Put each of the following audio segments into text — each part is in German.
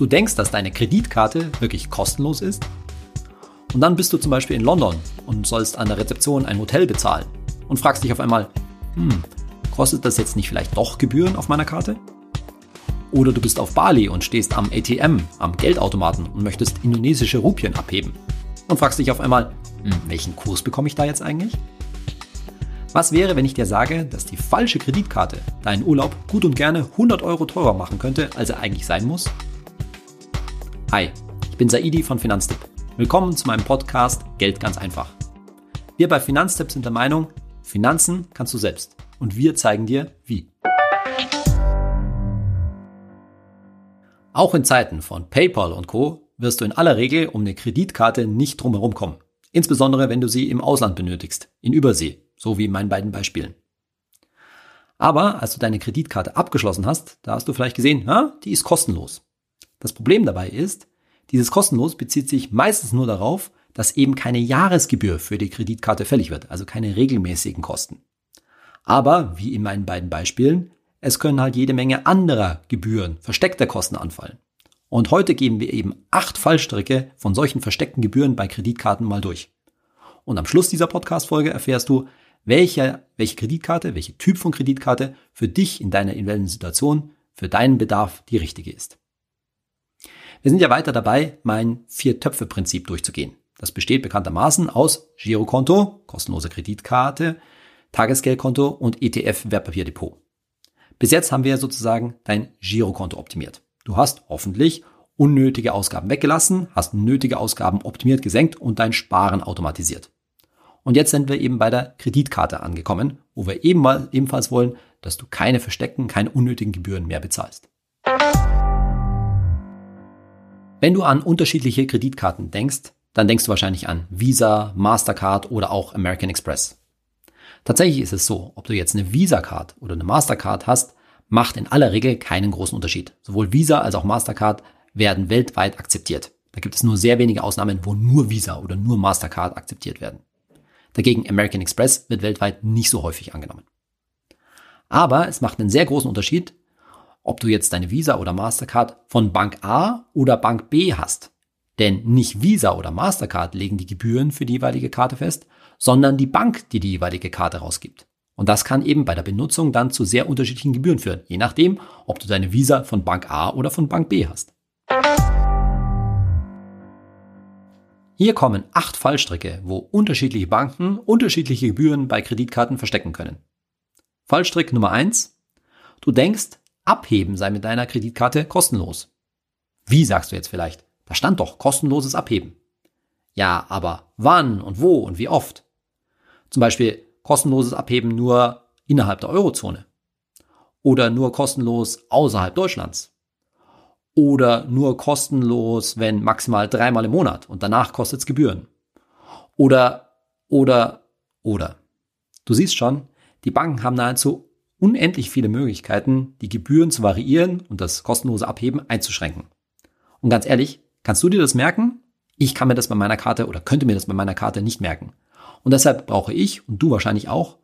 Du denkst, dass deine Kreditkarte wirklich kostenlos ist? Und dann bist du zum Beispiel in London und sollst an der Rezeption ein Hotel bezahlen und fragst dich auf einmal, hm, kostet das jetzt nicht vielleicht doch Gebühren auf meiner Karte? Oder du bist auf Bali und stehst am ATM, am Geldautomaten und möchtest indonesische Rupien abheben und fragst dich auf einmal, hm, welchen Kurs bekomme ich da jetzt eigentlich? Was wäre, wenn ich dir sage, dass die falsche Kreditkarte deinen Urlaub gut und gerne 100 Euro teurer machen könnte, als er eigentlich sein muss? Hi, ich bin Saidi von Finanztipp. Willkommen zu meinem Podcast Geld ganz einfach. Wir bei Finanztipp sind der Meinung, Finanzen kannst du selbst und wir zeigen dir, wie. Auch in Zeiten von PayPal und Co. wirst du in aller Regel um eine Kreditkarte nicht drumherum kommen. Insbesondere wenn du sie im Ausland benötigst, in Übersee, so wie in meinen beiden Beispielen. Aber als du deine Kreditkarte abgeschlossen hast, da hast du vielleicht gesehen, ja, die ist kostenlos. Das Problem dabei ist, dieses kostenlos bezieht sich meistens nur darauf, dass eben keine Jahresgebühr für die Kreditkarte fällig wird, also keine regelmäßigen Kosten. Aber, wie in meinen beiden Beispielen, es können halt jede Menge anderer Gebühren, versteckter Kosten anfallen. Und heute geben wir eben acht Fallstricke von solchen versteckten Gebühren bei Kreditkarten mal durch. Und am Schluss dieser Podcast-Folge erfährst du, welche, welche Kreditkarte, welche Typ von Kreditkarte für dich in deiner individuellen Situation, für deinen Bedarf die richtige ist. Wir sind ja weiter dabei, mein Vier-Töpfe-Prinzip durchzugehen. Das besteht bekanntermaßen aus Girokonto, kostenlose Kreditkarte, Tagesgeldkonto und ETF-Wertpapierdepot. Bis jetzt haben wir sozusagen dein Girokonto optimiert. Du hast hoffentlich unnötige Ausgaben weggelassen, hast nötige Ausgaben optimiert gesenkt und dein Sparen automatisiert. Und jetzt sind wir eben bei der Kreditkarte angekommen, wo wir eben mal, ebenfalls wollen, dass du keine versteckten, keine unnötigen Gebühren mehr bezahlst. Wenn du an unterschiedliche Kreditkarten denkst, dann denkst du wahrscheinlich an Visa, Mastercard oder auch American Express. Tatsächlich ist es so, ob du jetzt eine Visa-Card oder eine Mastercard hast, macht in aller Regel keinen großen Unterschied. Sowohl Visa als auch Mastercard werden weltweit akzeptiert. Da gibt es nur sehr wenige Ausnahmen, wo nur Visa oder nur Mastercard akzeptiert werden. Dagegen American Express wird weltweit nicht so häufig angenommen. Aber es macht einen sehr großen Unterschied, ob du jetzt deine Visa oder Mastercard von Bank A oder Bank B hast. Denn nicht Visa oder Mastercard legen die Gebühren für die jeweilige Karte fest, sondern die Bank, die die jeweilige Karte rausgibt. Und das kann eben bei der Benutzung dann zu sehr unterschiedlichen Gebühren führen, je nachdem, ob du deine Visa von Bank A oder von Bank B hast. Hier kommen acht Fallstricke, wo unterschiedliche Banken unterschiedliche Gebühren bei Kreditkarten verstecken können. Fallstrick Nummer eins: Du denkst, Abheben sei mit deiner Kreditkarte kostenlos. Wie sagst du jetzt vielleicht? Da stand doch kostenloses Abheben. Ja, aber wann und wo und wie oft? Zum Beispiel kostenloses Abheben nur innerhalb der Eurozone. Oder nur kostenlos außerhalb Deutschlands. Oder nur kostenlos, wenn maximal dreimal im Monat und danach kostet es Gebühren. Oder, oder, oder. Du siehst schon, die Banken haben nahezu unendlich viele Möglichkeiten, die Gebühren zu variieren und das kostenlose Abheben einzuschränken. Und ganz ehrlich, kannst du dir das merken? Ich kann mir das bei meiner Karte oder könnte mir das bei meiner Karte nicht merken. Und deshalb brauche ich und du wahrscheinlich auch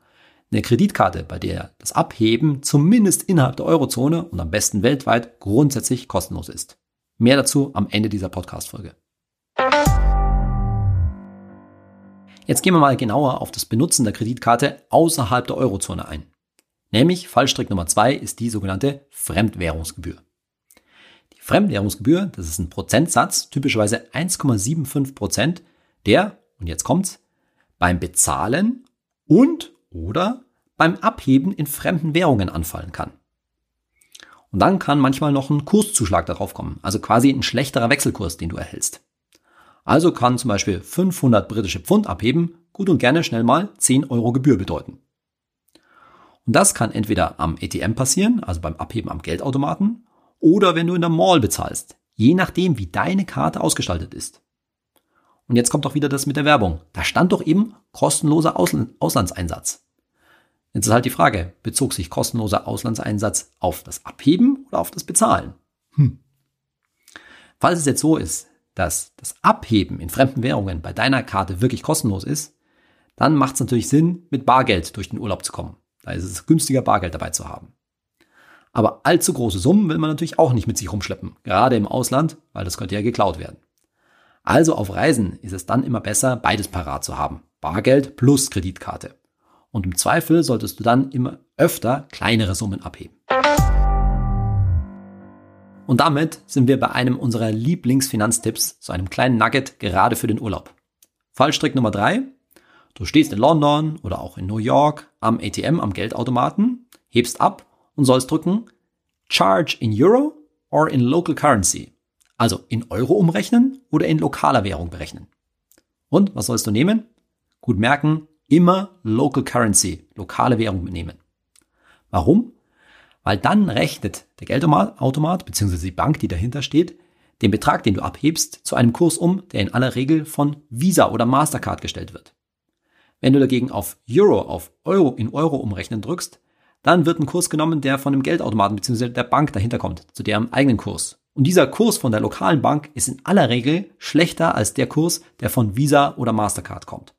eine Kreditkarte, bei der das Abheben zumindest innerhalb der Eurozone und am besten weltweit grundsätzlich kostenlos ist. Mehr dazu am Ende dieser Podcast-Folge. Jetzt gehen wir mal genauer auf das Benutzen der Kreditkarte außerhalb der Eurozone ein. Nämlich Fallstrick Nummer zwei ist die sogenannte Fremdwährungsgebühr. Die Fremdwährungsgebühr, das ist ein Prozentsatz, typischerweise 1,75 Prozent, der, und jetzt kommt's, beim Bezahlen und oder beim Abheben in fremden Währungen anfallen kann. Und dann kann manchmal noch ein Kurszuschlag darauf kommen, also quasi ein schlechterer Wechselkurs, den du erhältst. Also kann zum Beispiel 500 britische Pfund abheben gut und gerne schnell mal 10 Euro Gebühr bedeuten. Und das kann entweder am ATM passieren, also beim Abheben am Geldautomaten, oder wenn du in der Mall bezahlst, je nachdem, wie deine Karte ausgestaltet ist. Und jetzt kommt doch wieder das mit der Werbung. Da stand doch eben kostenloser Auslandseinsatz. Jetzt ist halt die Frage, bezog sich kostenloser Auslandseinsatz auf das Abheben oder auf das Bezahlen? Hm. Falls es jetzt so ist, dass das Abheben in fremden Währungen bei deiner Karte wirklich kostenlos ist, dann macht es natürlich Sinn, mit Bargeld durch den Urlaub zu kommen. Da ist es günstiger, Bargeld dabei zu haben. Aber allzu große Summen will man natürlich auch nicht mit sich rumschleppen, gerade im Ausland, weil das könnte ja geklaut werden. Also auf Reisen ist es dann immer besser, beides parat zu haben. Bargeld plus Kreditkarte. Und im Zweifel solltest du dann immer öfter kleinere Summen abheben. Und damit sind wir bei einem unserer Lieblingsfinanztipps, so einem kleinen Nugget gerade für den Urlaub. Fallstrick Nummer drei: Du stehst in London oder auch in New York am ATM, am Geldautomaten, hebst ab und sollst drücken Charge in Euro or in Local Currency. Also in Euro umrechnen oder in lokaler Währung berechnen. Und was sollst du nehmen? Gut merken, immer Local Currency, lokale Währung nehmen. Warum? Weil dann rechnet der Geldautomat bzw. die Bank, die dahinter steht, den Betrag, den du abhebst, zu einem Kurs um, der in aller Regel von Visa oder Mastercard gestellt wird. Wenn du dagegen auf Euro, auf Euro in Euro umrechnen drückst, dann wird ein Kurs genommen, der von dem Geldautomaten bzw. der Bank dahinter kommt, zu deren eigenen Kurs. Und dieser Kurs von der lokalen Bank ist in aller Regel schlechter als der Kurs, der von Visa oder Mastercard kommt.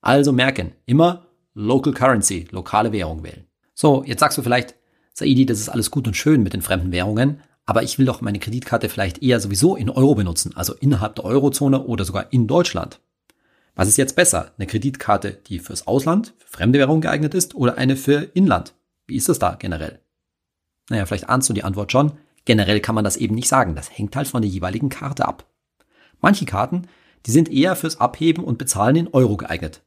Also merken, immer Local Currency, lokale Währung wählen. So, jetzt sagst du vielleicht, Saidi, das ist alles gut und schön mit den fremden Währungen, aber ich will doch meine Kreditkarte vielleicht eher sowieso in Euro benutzen, also innerhalb der Eurozone oder sogar in Deutschland. Was ist jetzt besser? Eine Kreditkarte, die fürs Ausland, für fremde Währung geeignet ist oder eine für Inland? Wie ist das da generell? Naja, vielleicht ahnst du die Antwort schon. Generell kann man das eben nicht sagen. Das hängt halt von der jeweiligen Karte ab. Manche Karten, die sind eher fürs Abheben und Bezahlen in Euro geeignet.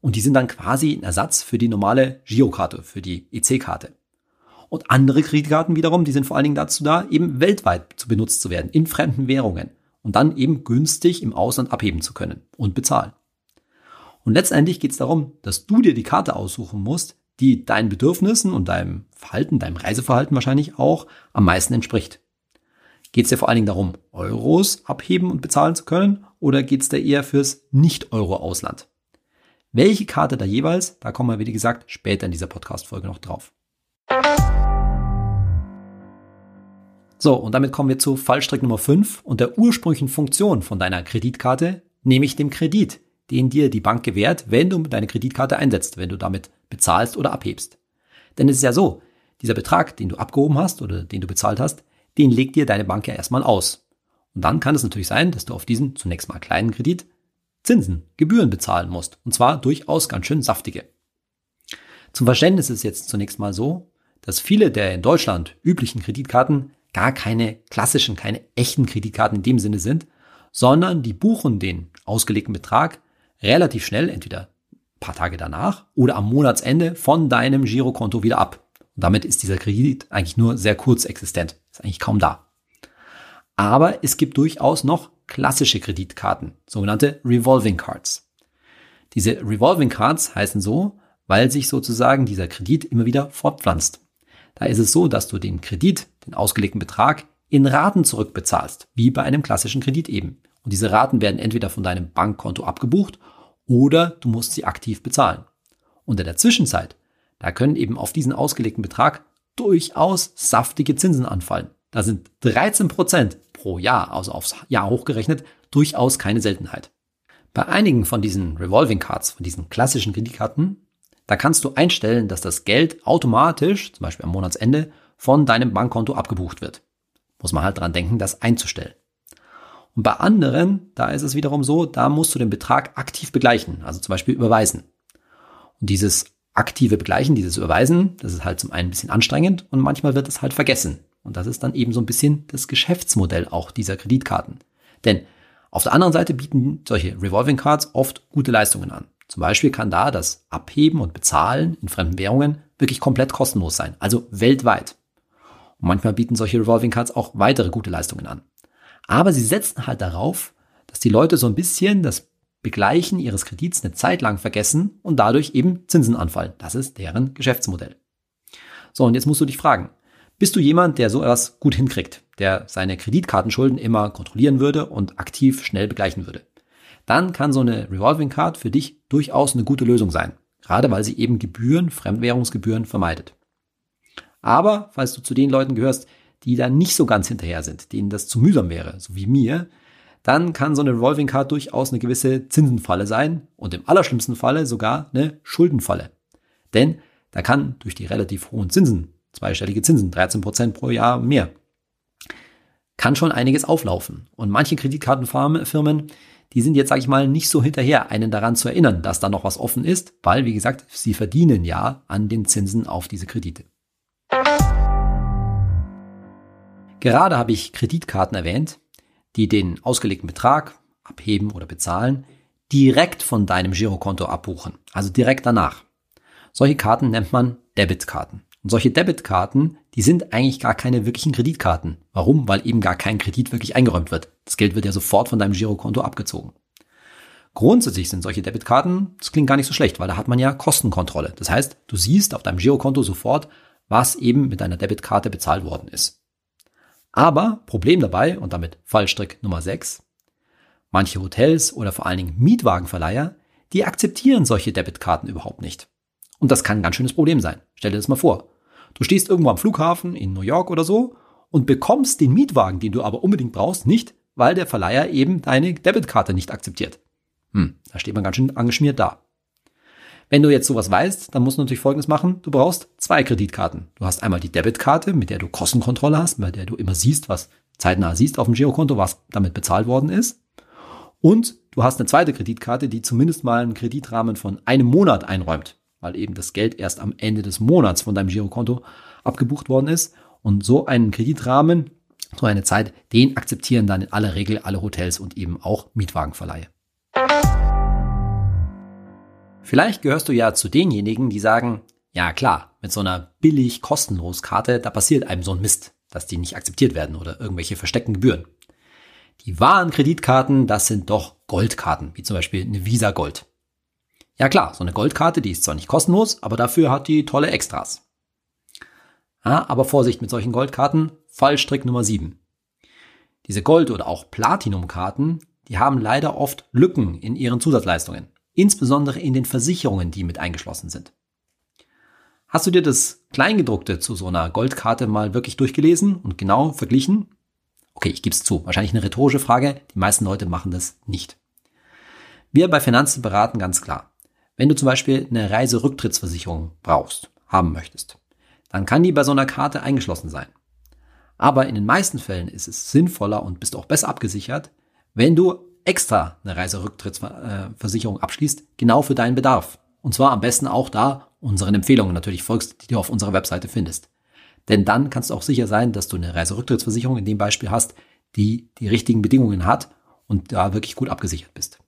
Und die sind dann quasi ein Ersatz für die normale Girokarte, für die EC-Karte. Und andere Kreditkarten wiederum, die sind vor allen Dingen dazu da, eben weltweit zu benutzt zu werden, in fremden Währungen. Und dann eben günstig im Ausland abheben zu können und bezahlen. Und letztendlich geht es darum, dass du dir die Karte aussuchen musst, die deinen Bedürfnissen und deinem Verhalten, deinem Reiseverhalten wahrscheinlich auch am meisten entspricht. Geht es dir vor allen Dingen darum, Euros abheben und bezahlen zu können oder geht es dir eher fürs Nicht-Euro-Ausland? Welche Karte da jeweils, da kommen wir, wie gesagt, später in dieser Podcast-Folge noch drauf. So, und damit kommen wir zu Fallstrick Nummer 5 und der ursprünglichen Funktion von deiner Kreditkarte, nämlich dem Kredit, den dir die Bank gewährt, wenn du deine Kreditkarte einsetzt, wenn du damit bezahlst oder abhebst. Denn es ist ja so, dieser Betrag, den du abgehoben hast oder den du bezahlt hast, den legt dir deine Bank ja erstmal aus. Und dann kann es natürlich sein, dass du auf diesen zunächst mal kleinen Kredit Zinsen, Gebühren bezahlen musst. Und zwar durchaus ganz schön saftige. Zum Verständnis ist jetzt zunächst mal so, dass viele der in Deutschland üblichen Kreditkarten gar keine klassischen, keine echten Kreditkarten in dem Sinne sind, sondern die buchen den ausgelegten Betrag relativ schnell, entweder paar Tage danach oder am Monatsende von deinem Girokonto wieder ab. Und damit ist dieser Kredit eigentlich nur sehr kurz existent, ist eigentlich kaum da. Aber es gibt durchaus noch klassische Kreditkarten, sogenannte Revolving Cards. Diese Revolving Cards heißen so, weil sich sozusagen dieser Kredit immer wieder fortpflanzt. Da ist es so, dass du den Kredit, den ausgelegten Betrag, in Raten zurückbezahlst, wie bei einem klassischen Kredit eben. Und diese Raten werden entweder von deinem Bankkonto abgebucht oder du musst sie aktiv bezahlen. Und in der Zwischenzeit, da können eben auf diesen ausgelegten Betrag durchaus saftige Zinsen anfallen. Da sind 13 Prozent pro Jahr, also aufs Jahr hochgerechnet, durchaus keine Seltenheit. Bei einigen von diesen Revolving Cards, von diesen klassischen Kreditkarten, da kannst du einstellen, dass das Geld automatisch, zum Beispiel am Monatsende, von deinem Bankkonto abgebucht wird. Muss man halt dran denken, das einzustellen. Und bei anderen, da ist es wiederum so, da musst du den Betrag aktiv begleichen, also zum Beispiel überweisen. Und dieses aktive Begleichen, dieses Überweisen, das ist halt zum einen ein bisschen anstrengend und manchmal wird es halt vergessen. Und das ist dann eben so ein bisschen das Geschäftsmodell auch dieser Kreditkarten. Denn auf der anderen Seite bieten solche Revolving Cards oft gute Leistungen an. Zum Beispiel kann da das Abheben und Bezahlen in fremden Währungen wirklich komplett kostenlos sein, also weltweit. Und manchmal bieten solche Revolving Cards auch weitere gute Leistungen an. Aber sie setzen halt darauf, dass die Leute so ein bisschen das Begleichen ihres Kredits eine Zeit lang vergessen und dadurch eben Zinsen anfallen. Das ist deren Geschäftsmodell. So, und jetzt musst du dich fragen, bist du jemand, der so etwas gut hinkriegt, der seine Kreditkartenschulden immer kontrollieren würde und aktiv schnell begleichen würde? Dann kann so eine Revolving Card für dich durchaus eine gute Lösung sein. Gerade weil sie eben Gebühren, Fremdwährungsgebühren vermeidet. Aber falls du zu den Leuten gehörst, die da nicht so ganz hinterher sind, denen das zu mühsam wäre, so wie mir, dann kann so eine Revolving Card durchaus eine gewisse Zinsenfalle sein und im allerschlimmsten Falle sogar eine Schuldenfalle. Denn da kann durch die relativ hohen Zinsen, zweistellige Zinsen, 13 Prozent pro Jahr mehr. Kann schon einiges auflaufen. Und manche Kreditkartenfirmen, die sind jetzt, sage ich mal, nicht so hinterher, einen daran zu erinnern, dass da noch was offen ist, weil, wie gesagt, sie verdienen ja an den Zinsen auf diese Kredite. Gerade habe ich Kreditkarten erwähnt, die den ausgelegten Betrag abheben oder bezahlen, direkt von deinem Girokonto abbuchen, also direkt danach. Solche Karten nennt man Debitkarten. Und solche Debitkarten, die sind eigentlich gar keine wirklichen Kreditkarten. Warum? Weil eben gar kein Kredit wirklich eingeräumt wird. Das Geld wird ja sofort von deinem Girokonto abgezogen. Grundsätzlich sind solche Debitkarten, das klingt gar nicht so schlecht, weil da hat man ja Kostenkontrolle. Das heißt, du siehst auf deinem Girokonto sofort, was eben mit deiner Debitkarte bezahlt worden ist. Aber Problem dabei, und damit Fallstrick Nummer 6, manche Hotels oder vor allen Dingen Mietwagenverleiher, die akzeptieren solche Debitkarten überhaupt nicht. Und das kann ein ganz schönes Problem sein. Stell dir das mal vor. Du stehst irgendwo am Flughafen in New York oder so und bekommst den Mietwagen, den du aber unbedingt brauchst, nicht, weil der Verleiher eben deine Debitkarte nicht akzeptiert. Hm, da steht man ganz schön angeschmiert da. Wenn du jetzt sowas weißt, dann musst du natürlich Folgendes machen. Du brauchst zwei Kreditkarten. Du hast einmal die Debitkarte, mit der du Kostenkontrolle hast, bei der du immer siehst, was zeitnah siehst auf dem Girokonto, was damit bezahlt worden ist. Und du hast eine zweite Kreditkarte, die zumindest mal einen Kreditrahmen von einem Monat einräumt weil eben das Geld erst am Ende des Monats von deinem Girokonto abgebucht worden ist. Und so einen Kreditrahmen, so eine Zeit, den akzeptieren dann in aller Regel alle Hotels und eben auch Mietwagenverleihe. Vielleicht gehörst du ja zu denjenigen, die sagen, ja klar, mit so einer billig kostenlos Karte, da passiert einem so ein Mist, dass die nicht akzeptiert werden oder irgendwelche versteckten Gebühren. Die wahren Kreditkarten, das sind doch Goldkarten, wie zum Beispiel eine Visa Gold. Ja klar, so eine Goldkarte, die ist zwar nicht kostenlos, aber dafür hat die tolle Extras. Ja, aber Vorsicht mit solchen Goldkarten, Fallstrick Nummer 7. Diese Gold- oder auch Platinumkarten, die haben leider oft Lücken in ihren Zusatzleistungen, insbesondere in den Versicherungen, die mit eingeschlossen sind. Hast du dir das Kleingedruckte zu so einer Goldkarte mal wirklich durchgelesen und genau verglichen? Okay, ich gebe es zu. Wahrscheinlich eine rhetorische Frage. Die meisten Leute machen das nicht. Wir bei Finanzen beraten ganz klar. Wenn du zum Beispiel eine Reiserücktrittsversicherung brauchst, haben möchtest, dann kann die bei so einer Karte eingeschlossen sein. Aber in den meisten Fällen ist es sinnvoller und bist auch besser abgesichert, wenn du extra eine Reiserücktrittsversicherung abschließt, genau für deinen Bedarf. Und zwar am besten auch da unseren Empfehlungen natürlich folgst, die du auf unserer Webseite findest. Denn dann kannst du auch sicher sein, dass du eine Reiserücktrittsversicherung in dem Beispiel hast, die die richtigen Bedingungen hat und da wirklich gut abgesichert bist.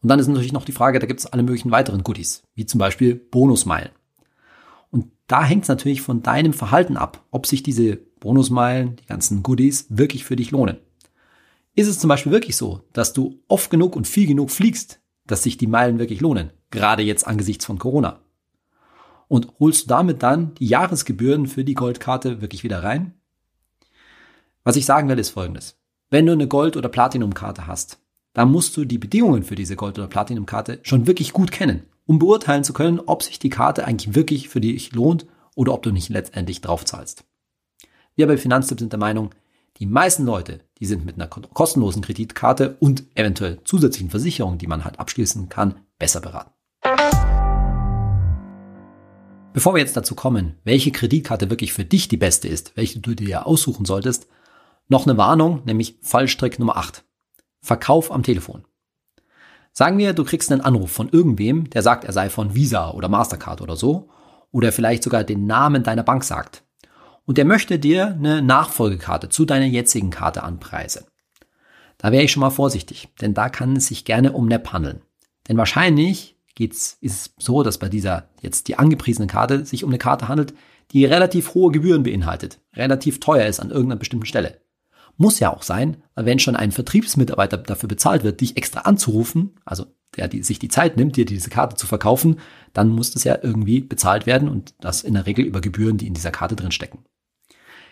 Und dann ist natürlich noch die Frage, da gibt es alle möglichen weiteren Goodies, wie zum Beispiel Bonusmeilen. Und da hängt es natürlich von deinem Verhalten ab, ob sich diese Bonusmeilen, die ganzen Goodies wirklich für dich lohnen. Ist es zum Beispiel wirklich so, dass du oft genug und viel genug fliegst, dass sich die Meilen wirklich lohnen, gerade jetzt angesichts von Corona? Und holst du damit dann die Jahresgebühren für die Goldkarte wirklich wieder rein? Was ich sagen will, ist folgendes. Wenn du eine Gold- oder Platinumkarte hast, da musst du die Bedingungen für diese Gold- oder Platinum-Karte schon wirklich gut kennen, um beurteilen zu können, ob sich die Karte eigentlich wirklich für dich lohnt oder ob du nicht letztendlich drauf zahlst. Wir bei Finanztipp sind der Meinung, die meisten Leute, die sind mit einer kostenlosen Kreditkarte und eventuell zusätzlichen Versicherungen, die man halt abschließen kann, besser beraten. Bevor wir jetzt dazu kommen, welche Kreditkarte wirklich für dich die beste ist, welche du dir aussuchen solltest, noch eine Warnung, nämlich Fallstrick Nummer 8. Verkauf am Telefon. Sagen wir, du kriegst einen Anruf von irgendwem, der sagt, er sei von Visa oder Mastercard oder so, oder vielleicht sogar den Namen deiner Bank sagt. Und der möchte dir eine Nachfolgekarte zu deiner jetzigen Karte anpreisen. Da wäre ich schon mal vorsichtig, denn da kann es sich gerne um NEP handeln. Denn wahrscheinlich geht's, ist es so, dass bei dieser jetzt die angepriesene Karte sich um eine Karte handelt, die relativ hohe Gebühren beinhaltet, relativ teuer ist an irgendeiner bestimmten Stelle. Muss ja auch sein, weil wenn schon ein Vertriebsmitarbeiter dafür bezahlt wird, dich extra anzurufen, also der die, sich die Zeit nimmt, dir diese Karte zu verkaufen, dann muss das ja irgendwie bezahlt werden und das in der Regel über Gebühren, die in dieser Karte drin stecken.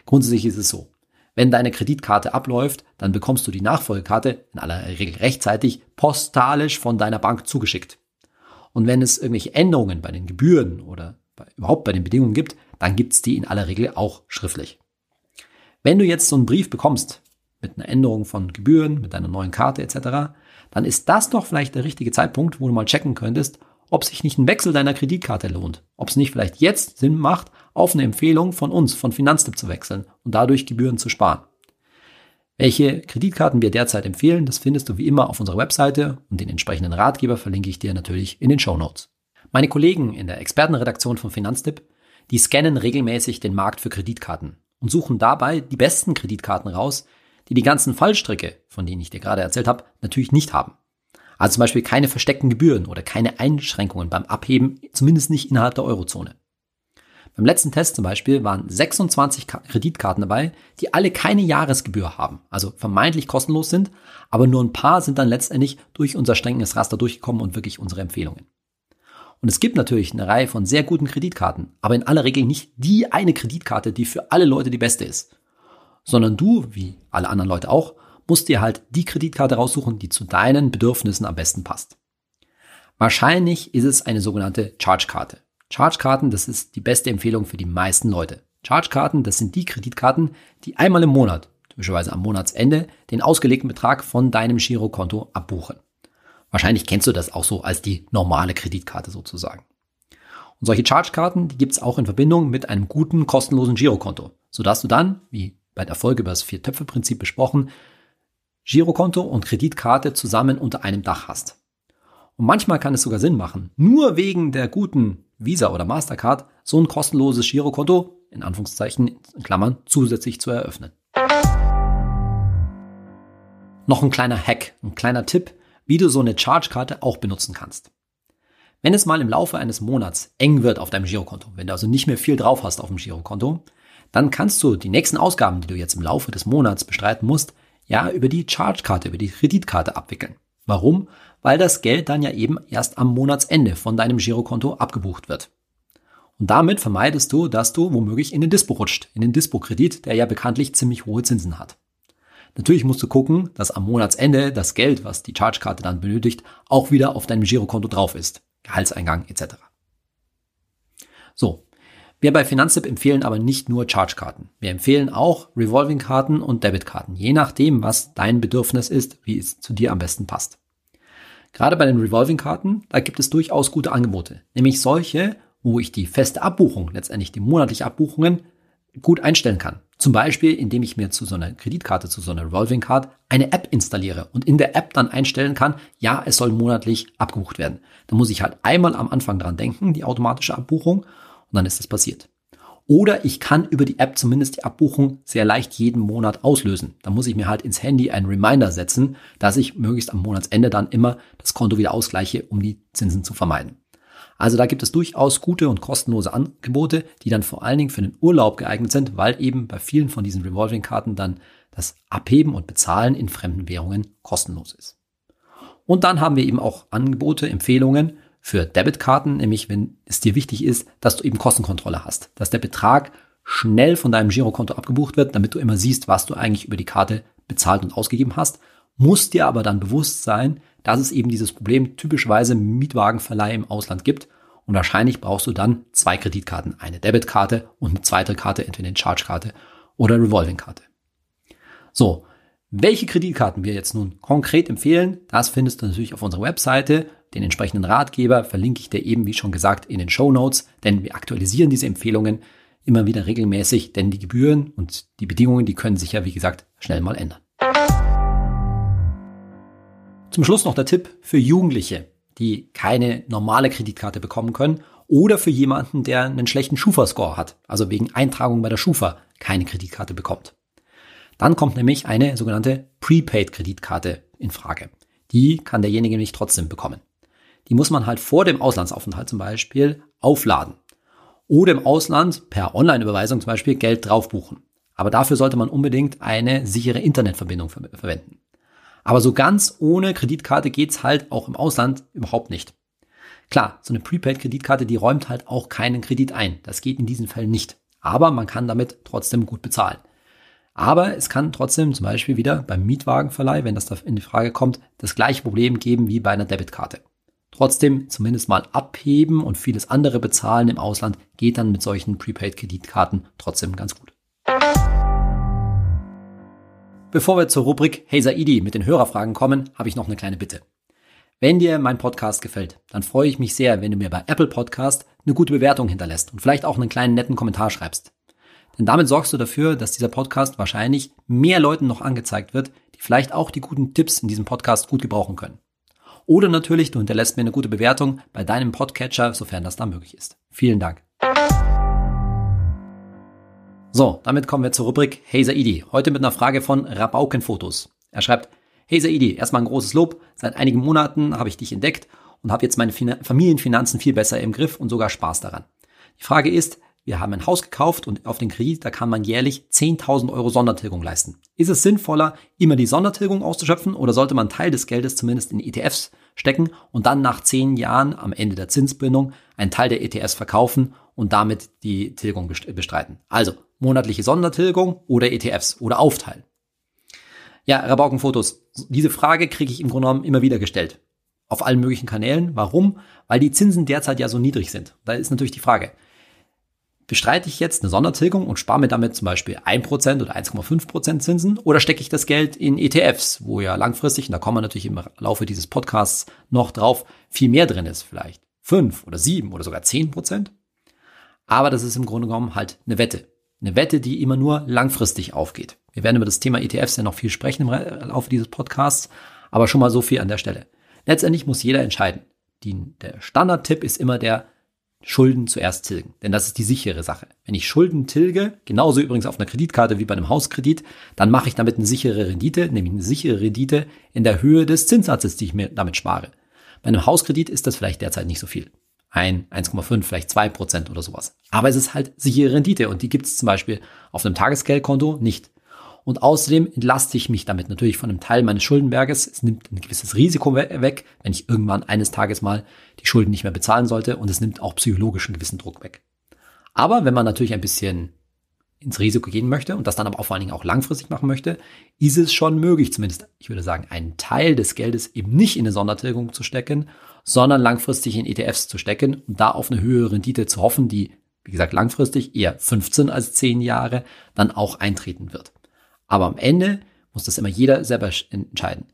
Grundsätzlich ist es so. Wenn deine Kreditkarte abläuft, dann bekommst du die Nachfolgekarte in aller Regel rechtzeitig postalisch von deiner Bank zugeschickt. Und wenn es irgendwelche Änderungen bei den Gebühren oder bei, überhaupt bei den Bedingungen gibt, dann gibt's die in aller Regel auch schriftlich. Wenn du jetzt so einen Brief bekommst mit einer Änderung von Gebühren, mit deiner neuen Karte etc., dann ist das doch vielleicht der richtige Zeitpunkt, wo du mal checken könntest, ob sich nicht ein Wechsel deiner Kreditkarte lohnt, ob es nicht vielleicht jetzt Sinn macht, auf eine Empfehlung von uns, von Finanztipp zu wechseln und dadurch Gebühren zu sparen. Welche Kreditkarten wir derzeit empfehlen, das findest du wie immer auf unserer Webseite und den entsprechenden Ratgeber verlinke ich dir natürlich in den Show Notes. Meine Kollegen in der Expertenredaktion von Finanztipp, die scannen regelmäßig den Markt für Kreditkarten und suchen dabei die besten Kreditkarten raus, die die ganzen Fallstricke, von denen ich dir gerade erzählt habe, natürlich nicht haben. Also zum Beispiel keine versteckten Gebühren oder keine Einschränkungen beim Abheben, zumindest nicht innerhalb der Eurozone. Beim letzten Test zum Beispiel waren 26 Kreditkarten dabei, die alle keine Jahresgebühr haben, also vermeintlich kostenlos sind, aber nur ein paar sind dann letztendlich durch unser strenges Raster durchgekommen und wirklich unsere Empfehlungen. Und es gibt natürlich eine Reihe von sehr guten Kreditkarten, aber in aller Regel nicht die eine Kreditkarte, die für alle Leute die beste ist. Sondern du, wie alle anderen Leute auch, musst dir halt die Kreditkarte raussuchen, die zu deinen Bedürfnissen am besten passt. Wahrscheinlich ist es eine sogenannte Charge-Karte. Charge-Karten, das ist die beste Empfehlung für die meisten Leute. Charge-Karten, das sind die Kreditkarten, die einmal im Monat, typischerweise am Monatsende, den ausgelegten Betrag von deinem Girokonto abbuchen. Wahrscheinlich kennst du das auch so als die normale Kreditkarte sozusagen. Und solche Charge-Karten, die gibt es auch in Verbindung mit einem guten, kostenlosen Girokonto, sodass du dann, wie bei der Folge über das Vier-Töpfe-Prinzip besprochen, Girokonto und Kreditkarte zusammen unter einem Dach hast. Und manchmal kann es sogar Sinn machen, nur wegen der guten Visa oder Mastercard so ein kostenloses Girokonto, in Anführungszeichen, in Klammern, zusätzlich zu eröffnen. Noch ein kleiner Hack, ein kleiner Tipp, wie du so eine Charge-Karte auch benutzen kannst. Wenn es mal im Laufe eines Monats eng wird auf deinem Girokonto, wenn du also nicht mehr viel drauf hast auf dem Girokonto, dann kannst du die nächsten Ausgaben, die du jetzt im Laufe des Monats bestreiten musst, ja über die Charge-Karte, über die Kreditkarte abwickeln. Warum? Weil das Geld dann ja eben erst am Monatsende von deinem Girokonto abgebucht wird. Und damit vermeidest du, dass du womöglich in den Dispo rutscht, in den Dispo-Kredit, der ja bekanntlich ziemlich hohe Zinsen hat. Natürlich musst du gucken, dass am Monatsende das Geld, was die Charge-Karte dann benötigt, auch wieder auf deinem Girokonto drauf ist. Gehaltseingang etc. So, wir bei Finanztipp empfehlen aber nicht nur Charge-Karten. Wir empfehlen auch Revolving-Karten und Debit-Karten, je nachdem, was dein Bedürfnis ist, wie es zu dir am besten passt. Gerade bei den Revolving-Karten, da gibt es durchaus gute Angebote, nämlich solche, wo ich die feste Abbuchung, letztendlich die monatliche Abbuchungen, gut einstellen kann. Zum Beispiel, indem ich mir zu so einer Kreditkarte, zu so einer Revolving Card eine App installiere und in der App dann einstellen kann, ja, es soll monatlich abgebucht werden. Da muss ich halt einmal am Anfang dran denken, die automatische Abbuchung, und dann ist es passiert. Oder ich kann über die App zumindest die Abbuchung sehr leicht jeden Monat auslösen. Da muss ich mir halt ins Handy einen Reminder setzen, dass ich möglichst am Monatsende dann immer das Konto wieder ausgleiche, um die Zinsen zu vermeiden. Also da gibt es durchaus gute und kostenlose Angebote, die dann vor allen Dingen für den Urlaub geeignet sind, weil eben bei vielen von diesen Revolving-Karten dann das Abheben und Bezahlen in fremden Währungen kostenlos ist. Und dann haben wir eben auch Angebote, Empfehlungen für Debitkarten, nämlich wenn es dir wichtig ist, dass du eben Kostenkontrolle hast, dass der Betrag schnell von deinem Girokonto abgebucht wird, damit du immer siehst, was du eigentlich über die Karte bezahlt und ausgegeben hast, muss dir aber dann bewusst sein, dass es eben dieses Problem typischerweise Mietwagenverleih im Ausland gibt und wahrscheinlich brauchst du dann zwei Kreditkarten, eine Debitkarte und eine zweite Karte, entweder eine Charge-Karte oder Revolving-Karte. So, welche Kreditkarten wir jetzt nun konkret empfehlen, das findest du natürlich auf unserer Webseite den entsprechenden Ratgeber verlinke ich dir eben, wie schon gesagt, in den Show Notes, denn wir aktualisieren diese Empfehlungen immer wieder regelmäßig, denn die Gebühren und die Bedingungen, die können sich ja, wie gesagt, schnell mal ändern. Zum Schluss noch der Tipp für Jugendliche, die keine normale Kreditkarte bekommen können oder für jemanden, der einen schlechten Schufa-Score hat, also wegen Eintragung bei der Schufa keine Kreditkarte bekommt. Dann kommt nämlich eine sogenannte Prepaid-Kreditkarte in Frage. Die kann derjenige nicht trotzdem bekommen die muss man halt vor dem Auslandsaufenthalt zum Beispiel aufladen. Oder im Ausland per Online-Überweisung zum Beispiel Geld drauf buchen. Aber dafür sollte man unbedingt eine sichere Internetverbindung ver verwenden. Aber so ganz ohne Kreditkarte geht's halt auch im Ausland überhaupt nicht. Klar, so eine Prepaid-Kreditkarte, die räumt halt auch keinen Kredit ein. Das geht in diesen Fällen nicht. Aber man kann damit trotzdem gut bezahlen. Aber es kann trotzdem zum Beispiel wieder beim Mietwagenverleih, wenn das da in die Frage kommt, das gleiche Problem geben wie bei einer Debitkarte. Trotzdem zumindest mal abheben und vieles andere bezahlen im Ausland geht dann mit solchen Prepaid-Kreditkarten trotzdem ganz gut. Bevor wir zur Rubrik Hey Saidi mit den Hörerfragen kommen, habe ich noch eine kleine Bitte. Wenn dir mein Podcast gefällt, dann freue ich mich sehr, wenn du mir bei Apple Podcast eine gute Bewertung hinterlässt und vielleicht auch einen kleinen netten Kommentar schreibst. Denn damit sorgst du dafür, dass dieser Podcast wahrscheinlich mehr Leuten noch angezeigt wird, die vielleicht auch die guten Tipps in diesem Podcast gut gebrauchen können. Oder natürlich, du hinterlässt mir eine gute Bewertung bei deinem Podcatcher, sofern das da möglich ist. Vielen Dank. So, damit kommen wir zur Rubrik Hey Saidi. Heute mit einer Frage von Rabaukenfotos. Er schreibt, Hey Saidi, erstmal ein großes Lob. Seit einigen Monaten habe ich dich entdeckt und habe jetzt meine Familienfinanzen viel besser im Griff und sogar Spaß daran. Die Frage ist, wir haben ein Haus gekauft und auf den Kredit, da kann man jährlich 10.000 Euro Sondertilgung leisten. Ist es sinnvoller, immer die Sondertilgung auszuschöpfen oder sollte man Teil des Geldes zumindest in ETFs stecken und dann nach zehn Jahren am Ende der Zinsbindung einen Teil der ETFs verkaufen und damit die Tilgung bestreiten? Also monatliche Sondertilgung oder ETFs oder aufteilen. Ja, Rabaukenfotos. Diese Frage kriege ich im Grunde genommen immer wieder gestellt. Auf allen möglichen Kanälen. Warum? Weil die Zinsen derzeit ja so niedrig sind. Da ist natürlich die Frage, bestreite ich jetzt eine Sondertilgung und spare mir damit zum Beispiel 1% oder 1,5% Zinsen oder stecke ich das Geld in ETFs, wo ja langfristig, und da kommen wir natürlich im Laufe dieses Podcasts noch drauf, viel mehr drin ist, vielleicht 5 oder 7 oder sogar 10%. Aber das ist im Grunde genommen halt eine Wette. Eine Wette, die immer nur langfristig aufgeht. Wir werden über das Thema ETFs ja noch viel sprechen im Laufe dieses Podcasts, aber schon mal so viel an der Stelle. Letztendlich muss jeder entscheiden. Die, der Standardtipp ist immer der Schulden zuerst tilgen, denn das ist die sichere Sache. Wenn ich Schulden tilge, genauso übrigens auf einer Kreditkarte wie bei einem Hauskredit, dann mache ich damit eine sichere Rendite, nämlich eine sichere Rendite in der Höhe des Zinssatzes, die ich mir damit spare. Bei einem Hauskredit ist das vielleicht derzeit nicht so viel ein, 1,5, vielleicht zwei Prozent oder sowas. Aber es ist halt sichere Rendite und die gibt es zum Beispiel auf einem Tagesgeldkonto nicht. Und außerdem entlaste ich mich damit natürlich von einem Teil meines Schuldenberges. Es nimmt ein gewisses Risiko weg, wenn ich irgendwann eines Tages mal die Schulden nicht mehr bezahlen sollte und es nimmt auch psychologisch einen gewissen Druck weg. Aber wenn man natürlich ein bisschen ins Risiko gehen möchte und das dann aber auch vor allen Dingen auch langfristig machen möchte, ist es schon möglich, zumindest, ich würde sagen, einen Teil des Geldes eben nicht in eine Sondertilgung zu stecken, sondern langfristig in ETFs zu stecken und da auf eine höhere Rendite zu hoffen, die, wie gesagt, langfristig eher 15 als 10 Jahre dann auch eintreten wird. Aber am Ende muss das immer jeder selber entscheiden.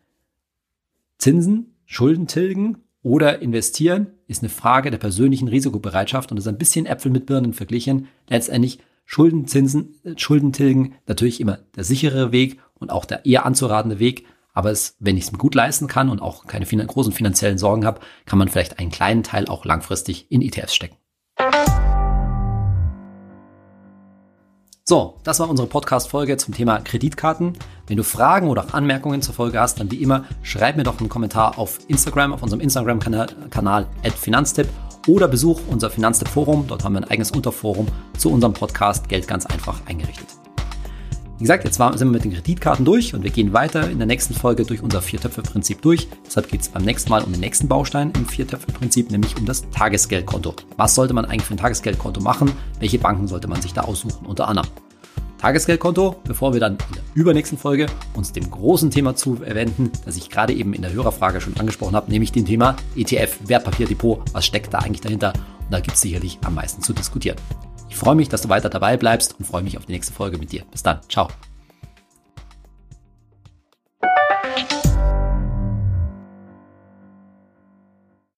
Zinsen, Schulden tilgen oder investieren ist eine Frage der persönlichen Risikobereitschaft und ist ein bisschen Äpfel mit Birnen verglichen. Letztendlich Schuldenzinsen, äh, Schuldentilgen natürlich immer der sichere Weg und auch der eher anzuratende Weg. Aber es, wenn ich es mir gut leisten kann und auch keine großen finanziellen Sorgen habe, kann man vielleicht einen kleinen Teil auch langfristig in ETFs stecken. So, das war unsere Podcast-Folge zum Thema Kreditkarten. Wenn du Fragen oder auch Anmerkungen zur Folge hast, dann wie immer, schreib mir doch einen Kommentar auf Instagram, auf unserem Instagram-Kanal Finanztipp oder besuch unser Finanztipp-Forum. Dort haben wir ein eigenes Unterforum zu unserem Podcast Geld ganz einfach eingerichtet. Wie gesagt, jetzt sind wir mit den Kreditkarten durch und wir gehen weiter in der nächsten Folge durch unser Viertöpfe-Prinzip durch. Deshalb geht es beim nächsten Mal um den nächsten Baustein im Viertöpfe-Prinzip, nämlich um das Tagesgeldkonto. Was sollte man eigentlich für ein Tagesgeldkonto machen? Welche Banken sollte man sich da aussuchen? Unter anderem. Tagesgeldkonto, bevor wir dann in der übernächsten Folge uns dem großen Thema zuwenden, das ich gerade eben in der Hörerfrage schon angesprochen habe, nämlich dem Thema ETF, Wertpapierdepot, was steckt da eigentlich dahinter? Und da gibt es sicherlich am meisten zu diskutieren. Ich freue mich, dass du weiter dabei bleibst und freue mich auf die nächste Folge mit dir. Bis dann. Ciao.